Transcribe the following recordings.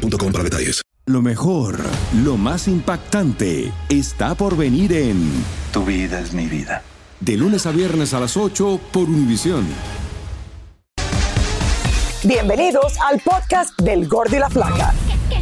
boostmobile.com para detalles. Lo mejor, lo más impactante, está por venir en Tu vida es mi vida. De lunes a viernes a las 8 por Univisión. Bienvenidos al podcast del Gordo y la Flaca.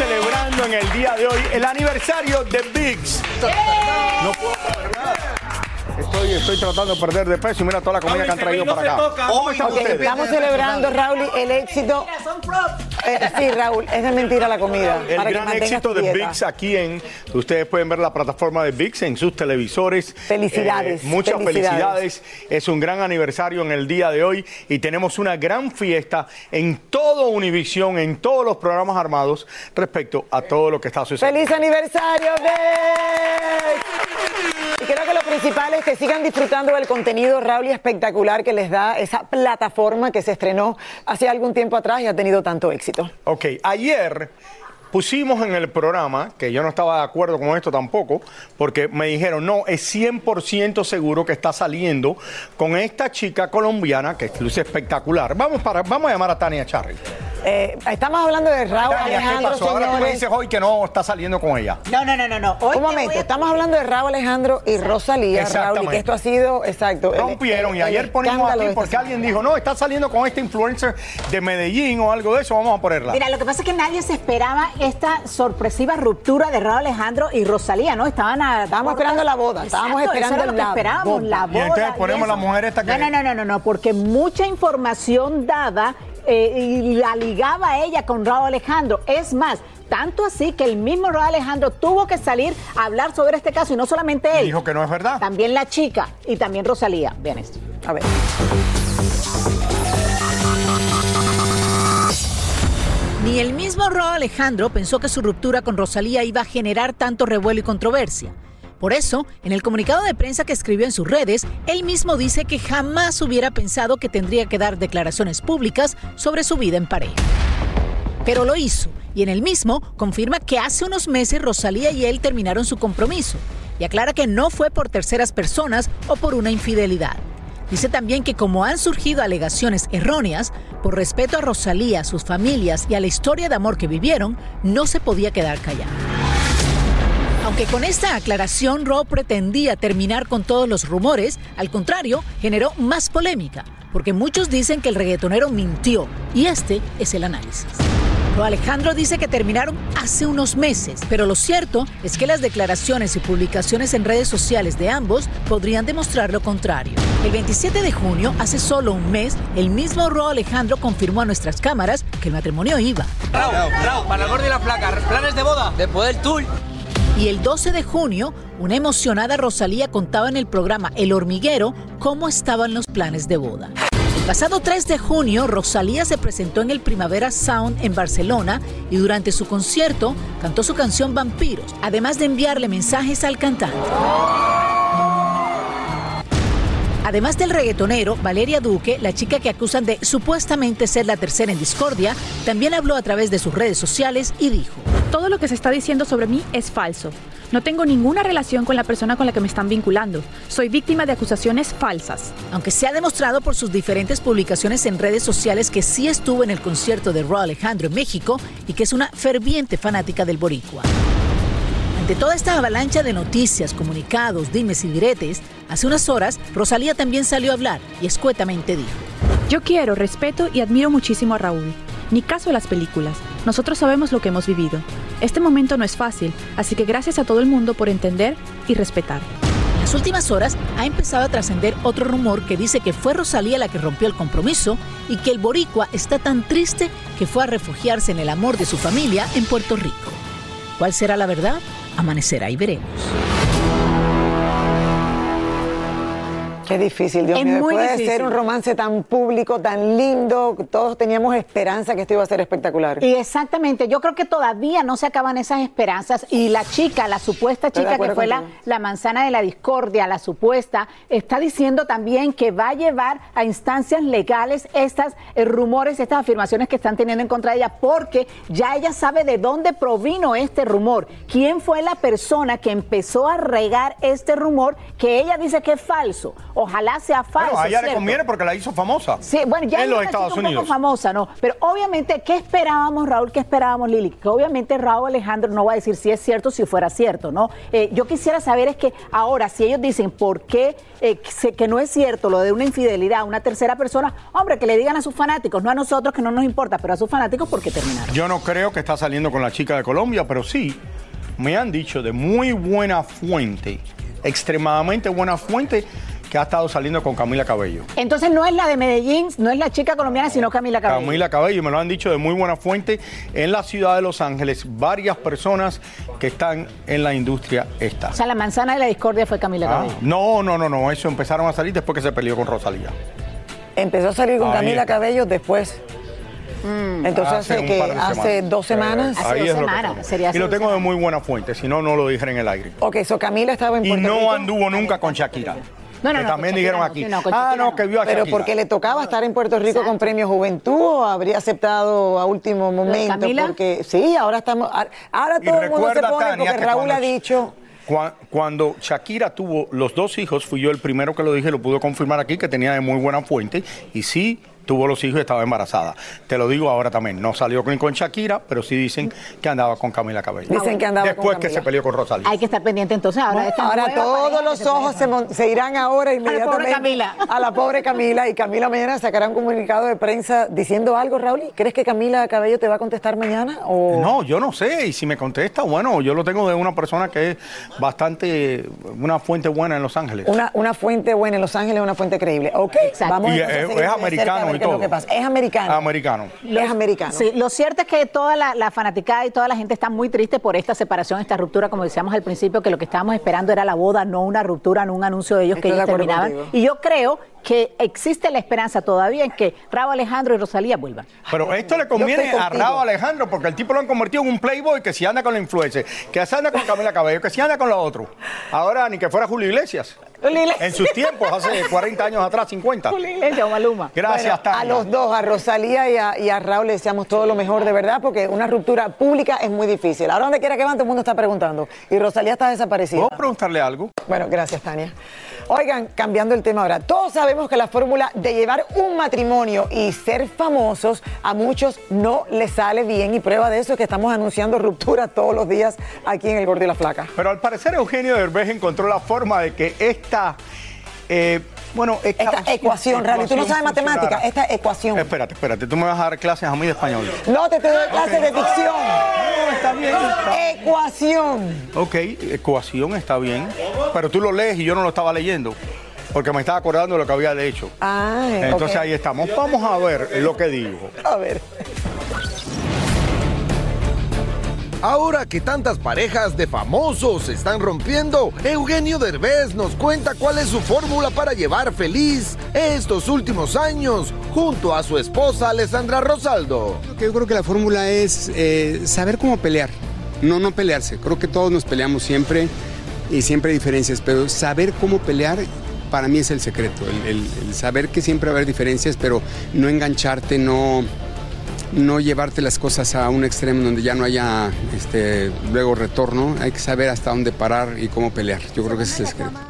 celebrando en el día de hoy el aniversario de Biggs. No puedo. Estoy, estoy tratando de perder de peso y mira toda la comida que han traído para acá. ¿Cómo están Ok, ustedes? estamos celebrando, Raúl, el éxito. Eh, sí, Raúl, es de mentira la comida. El para gran éxito de. VIX aquí en, ustedes pueden ver la plataforma de VIX en sus televisores. Felicidades, Eh, muchas felicidades. felicidades. Es un gran aniversario en el día de hoy y tenemos una gran fiesta en todo Univisión, en todos los programas armados respecto a todo lo que está sucediendo. ¡Feliz aniversario, Bex! Y creo que lo principal es que sigan disfrutando del contenido, Raúl, y espectacular que les da esa plataforma que se estrenó hace algún tiempo atrás y ha tenido tanto éxito. Ok, ayer pusimos en el programa, que yo no estaba de acuerdo con esto tampoco, porque me dijeron, no, es 100% seguro que está saliendo con esta chica colombiana que luce espectacular. Vamos, para, vamos a llamar a Tania Charry. Eh, estamos hablando de Raúl Tania, ¿qué Alejandro, pasó? Ahora tú me dices hoy que no está saliendo con ella. No, no, no, no, no. Hoy Un momento, a- estamos hablando de Raúl Alejandro y Rosalía, Raúl, y Exactamente. que esto ha sido, exacto. Rompieron y ayer ponimos aquí porque alguien dijo, no, está saliendo con este influencer de Medellín o alo de eso, vamos a ponerla. Mira, lo que pasa es que nadie se esperaba esta sorpresiva ruptura de Raúl Alejandro y Rosalía, ¿no? Estaban a. Estábamos esperando la boda, estábamos Exacto, esperando eso era lo que la esperábamos, boda. la Y boda. entonces ponemos eso. la mujer esta que- No, no, no, no, no, no, porque mucha información dada eh, y la ligaba a ella con Raúl Alejandro. Es más, tanto así que el mismo Raúl Alejandro tuvo que salir a hablar sobre este caso y no solamente él. Dijo que no es verdad. También la chica y también Rosalía. Vean esto. A ver. Ni el mismo Raúl Alejandro pensó que su ruptura con Rosalía iba a generar tanto revuelo y controversia. Por eso, en el comunicado de prensa que escribió en sus redes, él mismo dice que jamás hubiera pensado que tendría que dar declaraciones públicas sobre su vida en pareja. Pero lo hizo, y en el mismo confirma que hace unos meses Rosalía y él terminaron su compromiso, y aclara que no fue por terceras personas o por una infidelidad. Dice también que como han surgido alegaciones erróneas, por respeto a Rosalía, sus familias y a la historia de amor que vivieron, no se podía quedar callado. Aunque con esta aclaración Ro pretendía terminar con todos los rumores, al contrario, generó más polémica, porque muchos dicen que el reggaetonero mintió, y este es el análisis. Ro Alejandro dice que terminaron hace unos meses, pero lo cierto es que las declaraciones y publicaciones en redes sociales de ambos podrían demostrar lo contrario. El 27 de junio, hace solo un mes, el mismo Ro Alejandro confirmó a nuestras cámaras que el matrimonio iba. Raúl, Raúl, para el gordo y la flaca, planes de boda. Después del tour. Y el 12 de junio, una emocionada Rosalía contaba en el programa El Hormiguero cómo estaban los planes de boda. El pasado 3 de junio, Rosalía se presentó en el Primavera Sound en Barcelona y durante su concierto cantó su canción Vampiros, además de enviarle mensajes al cantante. Además del reggaetonero, Valeria Duque, la chica que acusan de supuestamente ser la tercera en discordia, también habló a través de sus redes sociales y dijo, Todo lo que se está diciendo sobre mí es falso. No tengo ninguna relación con la persona con la que me están vinculando. Soy víctima de acusaciones falsas. aunque se ha demostrado por sus diferentes publicaciones en redes sociales que sí estuvo en el concierto de Raúl Alejandro en México y que es una ferviente fanática del boricua. Ante toda esta avalancha de noticias, comunicados, dimes y diretes, hace unas horas Rosalía también salió a hablar y escuetamente dijo, Yo quiero, respeto y admiro muchísimo a Raúl. Ni caso a las películas. Nosotros sabemos lo que hemos vivido. Este momento no es fácil, así que gracias a todo el mundo por entender y respetar. En las últimas horas ha empezado a trascender otro rumor que dice que fue Rosalía la que rompió el compromiso y que el boricua está tan triste que fue a refugiarse en el amor de su familia en Puerto Rico. ¿Cuál será la verdad? Amanecerá y veremos. Qué difícil, Dios Es mío. muy Después de difícil. ser un romance tan público, tan lindo, todos teníamos esperanza que esto iba a ser espectacular. Y exactamente, yo creo que todavía no se acaban esas esperanzas y la chica, la supuesta chica que fue la, manzana de la discordia, la supuesta, está diciendo también que va a llevar a instancias legales estas eh, rumores, estas afirmaciones que están teniendo en contra de ella, porque ya ella sabe de dónde provino este rumor, quién fue la persona que empezó a regar este rumor que ella dice que es falso. Ojalá sea falso. Bueno, a ella le conviene porque la hizo famosa. Sí, bueno, ya en los Estados un poco Unidos. famosa, ¿no? Pero obviamente, ¿qué esperábamos, Raúl? ¿Qué esperábamos, Lili? Que obviamente Raúl Alejandro no va a decir si es cierto, si fuera cierto, ¿no? Eh, yo quisiera saber es que ahora, si ellos dicen por qué eh, que no es cierto lo de una infidelidad a una tercera persona, hombre, que le digan a sus fanáticos, no a nosotros que no nos importa, pero a sus fanáticos porque terminaron. Yo no creo que está saliendo con la chica de Colombia, pero sí me han dicho de muy buena fuente, extremadamente buena fuente, que ha estado saliendo con Camila Cabello. Entonces no es la de Medellín, no es la chica colombiana, sino Camila Cabello. Camila Cabello, me lo han dicho de muy buena fuente. En la ciudad de Los Ángeles, varias personas que están en la industria están. O sea, la manzana de la discordia fue Camila Ah, Cabello. no, no, no, no, eso empezaron a salir después que se peleó con Rosalía. Empezó a salir con Ahí Camila está. Cabello después. Entonces hace, que hace dos semanas. Hace Ahí dos lo semanas, tengo. sería Y lo tengo de muy buena fuente, si no, no lo dijera en el aire. Ok, so Camila estaba en Y Puerto no Rico. anduvo nunca con Shakira. No, no, que no, también dijeron aquí. ah, no, que vio a Pero Shakira. porque le tocaba estar en Puerto Rico con Premio Juventud o habría aceptado a último momento. Camila? Porque sí, ahora estamos. Ahora todo el mundo se pone Tania, porque que Raúl cuando ha dicho. Cua- Cuando Shakira tuvo los dos hijos, fui yo el primero que lo dije, lo pude confirmar aquí, que tenía de muy buena fuente, y sí tuvo los hijos y estaba embarazada. Te lo digo ahora también, no salió con, con Shakira, pero sí dicen que andaba con Camila Cabello. Dicen que andaba con Después que se peleó con Rosalía. Hay que estar pendiente entonces ahora esta Ahora todos los se ojos se, irán ahora inmediatamente Camila. a la pobre Camila y Camila mañana sacará un comunicado de prensa diciendo algo, Raúl. ¿Crees que Camila Cabello te va a contestar mañana? O... No, yo no sé, y si me contesta, bueno, yo lo tengo de una persona que es bastante, una fuente buena en Los Ángeles. Una, una fuente buena en Los Ángeles, una fuente creíble. Ok, Exacto. vamos Y a es- es americano a ver y qué es lo todo. que pasa. Es americano. Americano. Es americano. Sí, lo cierto es que toda la, la fanaticada y toda la gente está muy triste por esta separación, esta ruptura, como decíamos al principio, que lo que estábamos esperando era la boda, no una ruptura, no un anuncio de ellos Estoy que ellos terminaban. contigo. Y yo creo que existe la esperanza todavía en que Raúl Alejandro y Rosalía vuelvan. Pero esto le conviene a. Raúl Alejandro porque el tipo lo han convertido en un playboy que si anda con la influencer, que si anda con Camila Cabello, que si anda con lo otro. Ahora ni que fuera Julio Iglesias. En sus tiempos, hace 40 años atrás, 50. Julio Iglesias o Maluma. Gracias, Bueno, a los dos, a Rosalía y a, y a Raúl, le deseamos todo lo mejor, de verdad, porque una ruptura pública es muy difícil. Ahora donde quiera que van, todo el mundo está preguntando. Y Rosalía está desaparecida. ¿Puedo preguntarle algo? Bueno, gracias, Tania. Oigan, cambiando el tema ahora, todos sabemos que la fórmula de llevar un matrimonio y ser famosos a muchos no les sale bien y prueba de eso es que estamos anunciando rupturas todos los días aquí en El Gordo y la Flaca. Pero al parecer Eugenio Derbez encontró la forma de que esta, eh, bueno, Esta ecuación, Rally, tú no sabes matemática, funcionara. esta ecuación. Espérate, espérate, tú me vas a dar clases a mí de español. No te estoy dando clases de dicción. No, está bien. está- Ecuación. Ok, ecuación está bien, pero tú lo lees y yo no lo estaba leyendo, porque me estaba acordando de lo que había hecho. Ay, Entonces ahí estamos. Vamos a ver lo que digo. A ver. Ahora que tantas parejas de famosos se están rompiendo, Eugenio Derbez nos cuenta cuál es su fórmula para llevar feliz estos últimos años junto a su esposa Alessandra Rosaldo. yo creo que la fórmula es eh, saber cómo pelear, no no pelearse. Creo que todos nos peleamos siempre y siempre hay diferencias, pero saber cómo pelear para mí es el secreto, el, el- el saber que siempre va a haber diferencias, pero no engancharte, no, no llevarte las cosas a un extremo donde ya no haya este, luego retorno. Hay que saber hasta dónde parar y cómo pelear. Yo creo que ese es el secreto.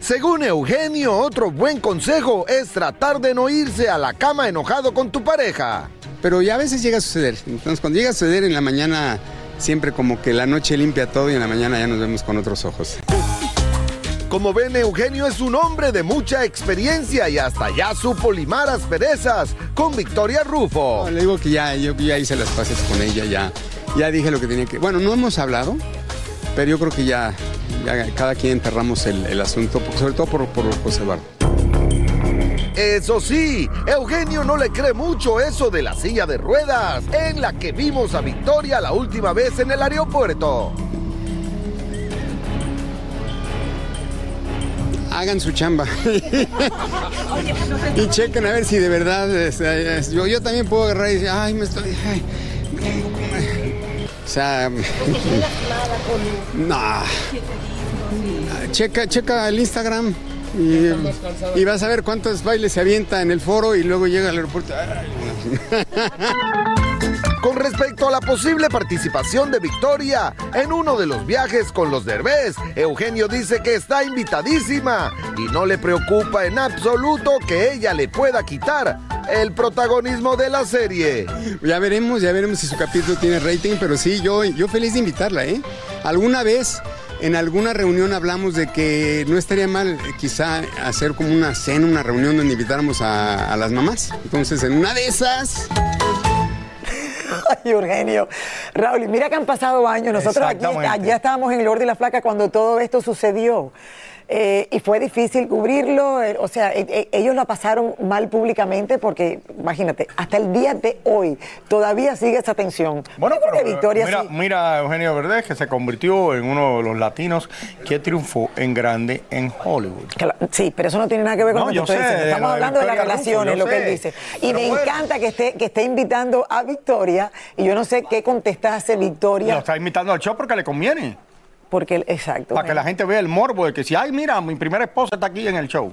Según Eugenio, otro buen consejo es tratar de no irse a la cama enojado con tu pareja. Pero ya a veces llega a suceder. Entonces, cuando llega a suceder en la mañana, siempre como que la noche limpia todo y en la mañana ya nos vemos con otros ojos. Como ven, Eugenio es un hombre de mucha experiencia y hasta ya supo limar asperezas con Victoria Rufo. No, le digo que ya, yo ya hice las paces con ella, ya, ya dije lo que tenía que... Bueno, no hemos hablado, pero yo creo que ya, ya cada quien enterramos el, el asunto, sobre todo por, por José Eduardo. Eso sí, Eugenio no le cree mucho eso de la silla de ruedas en la que vimos a Victoria la última vez en el aeropuerto. Hagan su chamba. y chequen a ver si de verdad este, es- yo, yo también puedo agarrar y decir, ay, me estoy... ay, o sea... no. Checa, checa el Instagram y, vas a ver cuántos bailes se avienta en el foro y luego llega al aeropuerto. Con respecto a la posible participación de Victoria en uno de los viajes con los Derbez, Eugenio dice que está invitadísima y no le preocupa en absoluto que ella le pueda quitar el protagonismo de la serie. Ya veremos, ya veremos si su capítulo tiene rating, pero sí, yo, yo feliz de invitarla, ¿eh? Alguna vez en alguna reunión hablamos de que no estaría mal eh, quizá hacer como una cena, una reunión donde invitáramos a, a las mamás. Entonces, en una de esas... Ay, Eugenio. Raúl, y mira que han pasado años. Nosotros aquí ya estábamos en el orden de la flaca cuando todo esto sucedió. Eh, y fue difícil cubrirlo, eh, o sea, eh, ellos la pasaron mal públicamente porque, imagínate, hasta el día de hoy todavía sigue esa tensión. Bueno, pero, Victoria mira, sí. mira a Eugenio Verdez, que se convirtió en uno de los latinos que triunfó en grande en Hollywood. Sí, pero eso no tiene nada que ver con No, lo que estoy sé, diciendo. Estamos lo de hablando de las Rufo, relaciones, lo que él dice. Y me bueno. encanta que esté, que esté invitando a Victoria. Y yo no sé qué contestase Lo Victoria. está invitando al show porque le conviene. Porque, exacto. Para que la gente vea el morbo de que si, ay, mira, mi primera esposa está aquí en el show.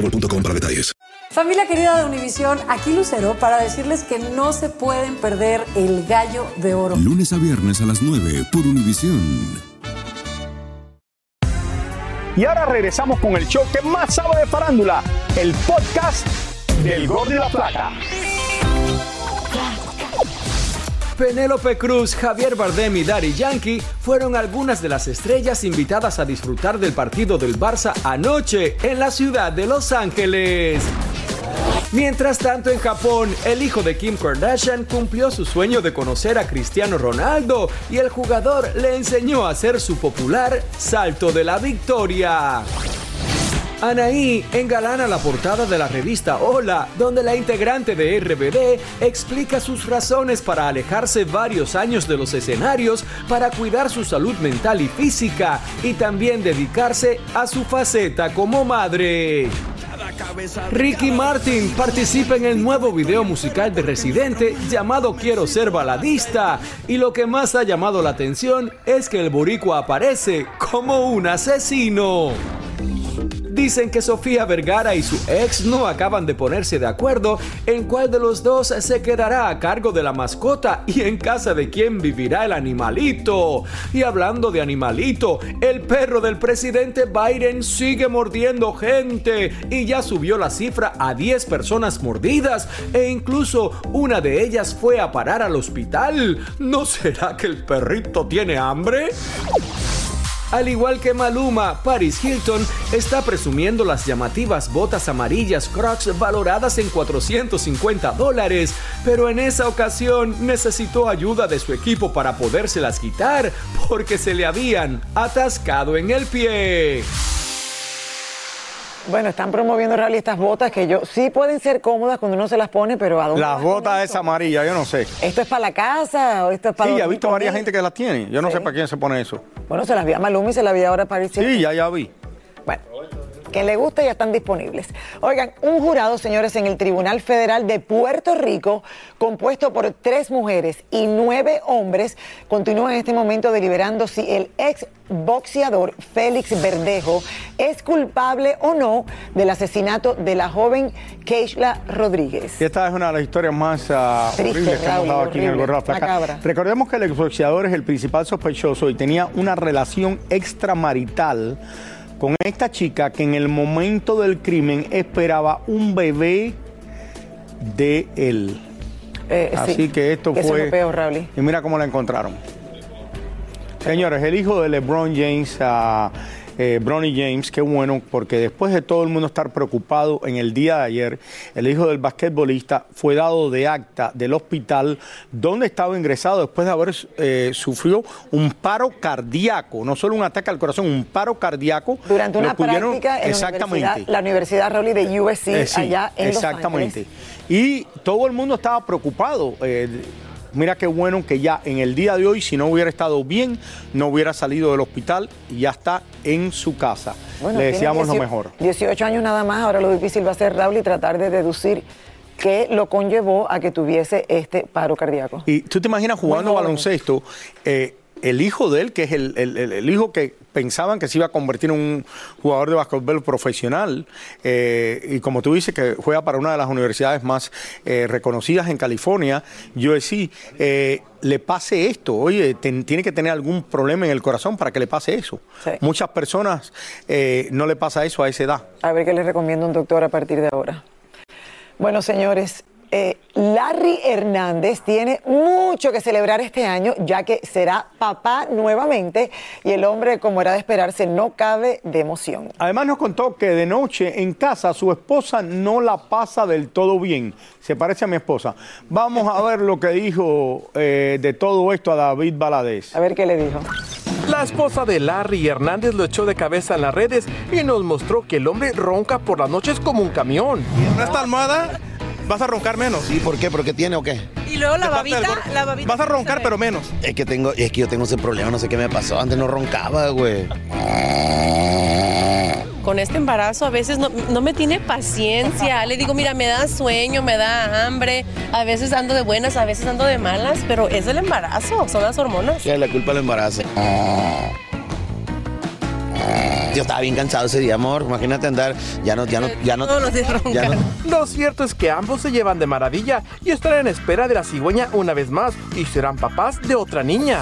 boostmobile.com para detalles. Familia querida de Univisión, aquí Lucero para decirles que no se pueden perder el gallo de oro. Lunes a viernes a las 9 por Univisión. Y ahora regresamos con el show que más sabe de farándula, el podcast del Gol de la Plata. Penélope Cruz, Javier Bardem y Daddy Yankee fueron algunas de las estrellas invitadas a disfrutar del partido del Barça anoche en la ciudad de Los Ángeles. Mientras tanto, en Japón, el hijo de Kim Kardashian cumplió su sueño de conocer a Cristiano Ronaldo y el jugador le enseñó a hacer su popular salto de la victoria. Anaí engalana la portada de la revista Hola, donde la integrante de RBD explica sus razones para alejarse varios años de los escenarios para cuidar su salud mental y física y también dedicarse a su faceta como madre. Ricky Martin participa en el nuevo video musical de Residente llamado Quiero ser baladista y lo que más ha llamado la atención es que el boricua aparece como un asesino. Dicen que Sofía Vergara y su ex no acaban de ponerse de acuerdo en cuál de los dos se quedará a cargo de la mascota y en casa de quién vivirá el animalito. Y hablando de animalito, el perro del presidente Biden sigue mordiendo gente y ya subió la cifra a 10 personas mordidas e incluso una de ellas fue a parar al hospital. ¿No será que el perrito tiene hambre? Al igual que Maluma, Paris Hilton está presumiendo las llamativas botas amarillas Crocs valoradas en 450 dólares, pero en esa ocasión necesitó ayuda de su equipo para podérselas quitar porque se le habían atascado en el pie. Bueno, están promoviendo Raúl estas botas que yo sí pueden ser cómodas cuando uno se las pone, pero ¿a dónde Las botas eso? esas amarillas, yo no sé. ¿Esto es para la casa o esto es para Sí, he visto varias gente que las tiene. Yo no Sí. sé para quién se pone eso. Bueno, se las vi a Maluma y se las vi ahora a Paris. Sí, ya, ya vi. Bueno, que le gusta ya están disponibles. Oigan, un jurado, señores, en el Tribunal Federal de Puerto Rico, compuesto por tres mujeres y nueve hombres, continúa en este momento deliberando si el ex boxeador Félix Verdejo es culpable o no del asesinato de la joven Keishla Rodríguez. Y esta es una de las historias más uh, Triste, horribles que hemos dado aquí en el Flaca. macabra. Recordemos que el exboxeador es el principal sospechoso y tenía una relación extramarital con esta chica que en el momento del crimen esperaba un bebé de él. Eh, Así sí, que esto eso fue. peor, Raúl. Y mira cómo la encontraron. Señores, el hijo de LeBron James, ah, eh, Bronny James, qué bueno, porque después de todo el mundo estar preocupado en el día de ayer, el hijo del basquetbolista fue dado de acta del hospital donde estaba ingresado después de haber eh, sufrido un paro cardíaco, no solo un ataque al corazón, un paro cardíaco. Durante una pudieron- práctica en la exactamente. universidad, la Universidad Raúl de USC Eh, sí, allá en exactamente. Los Ángeles. Y todo el mundo estaba preocupado. Mira qué bueno que ya en el día de hoy, si no hubiera estado bien, no hubiera salido del hospital y ya está en su casa. Bueno, Le deseamos lo 18 mejor. 18 años nada más, ahora lo difícil va a ser Raúl y tratar de deducir qué lo conllevó a que tuviese este paro cardíaco. Y tú te imaginas jugando baloncesto, eh, el hijo de él, que es el, el- hijo que pensaban que se iba a convertir en un jugador de básquetbol profesional, eh, y como tú dices, que juega para una de las universidades más eh, reconocidas en California, USC, eh, le pase esto, oye, ten- tiene que tener algún problema en el corazón para que le pase eso. Sí. Muchas personas eh, no le pasa eso a esa edad. A ver qué les recomiendo un doctor a partir de ahora. Bueno, señores, eh, Larry Hernández tiene mucho que celebrar este año, ya que será papá nuevamente y el hombre, como era de esperarse, no cabe de emoción. Además nos contó que de noche en casa su esposa no la pasa del todo bien. Se parece a mi esposa. Vamos a ver lo que dijo eh, de todo esto a David Baladés. A ver qué le dijo. La esposa de Larry Hernández lo echó de cabeza en las redes y nos mostró que el hombre ronca por las noches como un camión. Con esta almohada vas a roncar menos. ¿Y por qué? ¿Porque tiene o qué? Y luego la babita, cuerpo. la babita. Vas a roncar, pero menos. Es que tengo, es que yo tengo ese problema, no sé qué me pasó. Antes no roncaba, güey. Con este embarazo a veces no, no me tiene paciencia. Le digo, mira, me da sueño, me da hambre. A veces ando de buenas, a veces ando de malas, pero es el embarazo, son las hormonas. ¿Qué es la culpa del embarazo? Yo estaba bien cansado ese día, amor. Imagínate andar, ya no, ya no, ya no. Todos los días ya no- Lo cierto es que ambos se llevan de maravilla y estarán en espera de la cigüeña una vez más y serán papás de otra niña.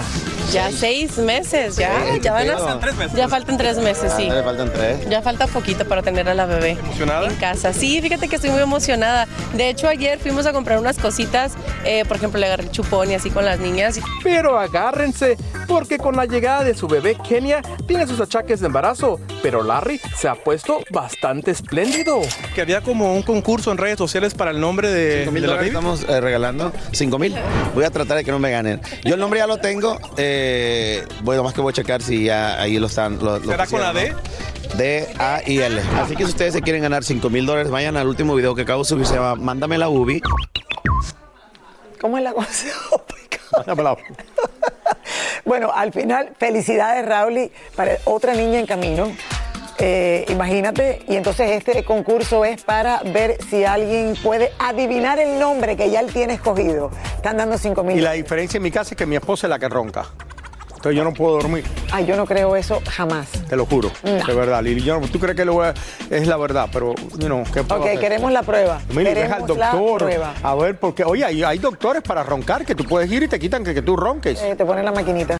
Ya seis meses, ya, Sí, ya van a... pedo. Ya faltan tres meses, sí. Le faltan tres. Ya falta poquito para tener a la bebé en casa. Sí, fíjate que estoy muy emocionada. De hecho, ayer fuimos a comprar unas cositas, eh, por ejemplo, le agarré chupón y así con las niñas. Pero agárrense, porque con la llegada de su bebé Kenia tiene sus achaques de embarazo, pero Larry se ha puesto bastante espléndido. Que había como un concurso en redes sociales para el nombre de, Cinco mil de la baby. estamos eh, regalando. ¿Cinco mil? Voy a tratar de que no me ganen. Yo el nombre ya lo tengo. Eh, bueno, más que voy a checar si ya ahí lo están. Lo, lo ¿Será con la ¿no? D, A y L. Así que si ustedes se quieren ganar 5 mil dólares, vayan al último video que acabo de subir. Se llama Mándame la Ubi. ¿Cómo es la cosa? bueno, al final, felicidades, Raúl, y para otra niña en camino. Eh, imagínate, y entonces este concurso es para ver si alguien puede adivinar el nombre que ya él tiene escogido. Están dando 5 mil. Y la diferencia en mi casa es que mi esposa es la que ronca. Entonces yo no puedo dormir, Ay, yo no creo eso jamás. te lo juro. No. De verdad, Lili. Yo no- tú crees que lo voy a- es la verdad, pero you know, ¿qué puedo Ok, hacer? queremos la prueba. Mire, deja al la doctor. prueba. A ver, porque, oye, hay, hay doctores para roncar que tú puedes ir y te quitan que, que tú ronques. Eh, te ponen la maquinita.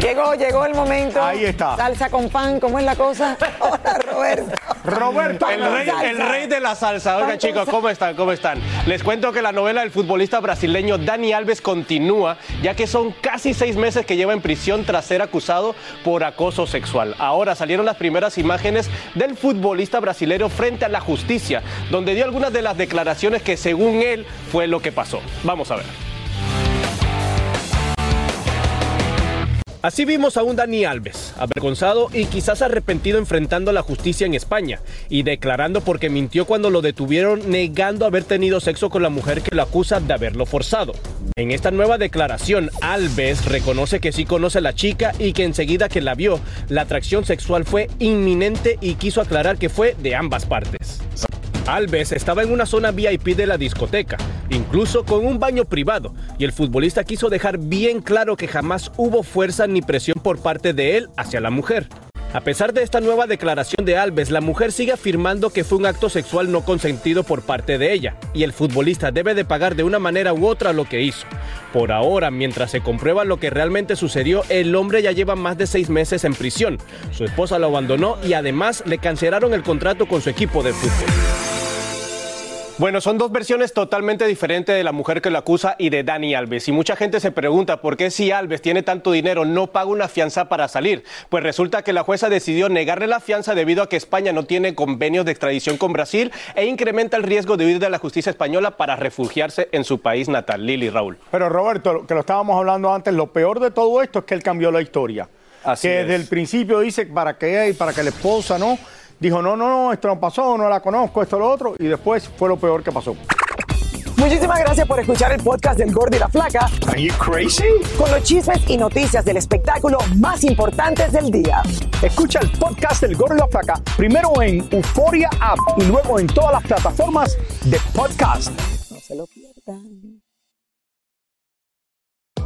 Llegó, llegó el momento. Ahí está. Salsa con pan, ¿cómo es la cosa? Hola, Roberto. Roberto, El rey, el rey de la salsa. Oiga, chicos, ¿cómo están? ¿Cómo están? Les cuento que la novela del futbolista brasileño Dani Alves continúa, ya que son casi seis meses que lleva en prisión tras ser acusado por acoso sexual. Ahora salieron las primeras imágenes del futbolista brasileño frente a la justicia, donde dio algunas de las declaraciones que según él fue lo que pasó. Vamos a ver. Así vimos a un Dani Alves, avergonzado y quizás arrepentido enfrentando la justicia en España y declarando porque mintió cuando lo detuvieron negando haber tenido sexo con la mujer que lo acusa de haberlo forzado. En esta nueva declaración, Alves reconoce que sí conoce a la chica y que enseguida que la vio, la atracción sexual fue inminente y quiso aclarar que fue de ambas partes. Alves estaba en una zona VIP de la discoteca, incluso con un baño privado, y el futbolista quiso dejar bien claro que jamás hubo fuerza ni presión por parte de él hacia la mujer. A pesar de esta nueva declaración de Alves, la mujer sigue afirmando que fue un acto sexual no consentido por parte de ella, y el futbolista debe de pagar de una manera u otra lo que hizo. Por ahora, mientras se comprueba lo que realmente sucedió, el hombre ya lleva más de seis meses en prisión. Su esposa lo abandonó y además le cancelaron el contrato con su equipo de fútbol. Bueno, son dos versiones totalmente diferentes de la mujer que lo acusa y de Dani Alves. Y mucha gente se pregunta por qué si Alves tiene tanto dinero no paga una fianza para salir. Pues resulta que la jueza decidió negarle la fianza debido a que España no tiene convenios de extradición con Brasil e incrementa el riesgo de huir de la justicia española para refugiarse en su país natal. Lili Raúl. Pero Roberto, que lo estábamos hablando antes, lo peor de todo esto es que él cambió la historia. Así que es. desde el principio dice para que y para que la esposa no. Dijo, no, no, no, esto no pasó, no la conozco, esto, lo otro. Y después fue lo peor que pasó. Muchísimas gracias por escuchar el podcast del Gordo y la Flaca. Are you crazy? Con los chismes y noticias del espectáculo más importantes del día. Escucha el podcast del Gordo y la Flaca primero en Euforia App y luego en todas las plataformas de podcast. No se lo pierdan.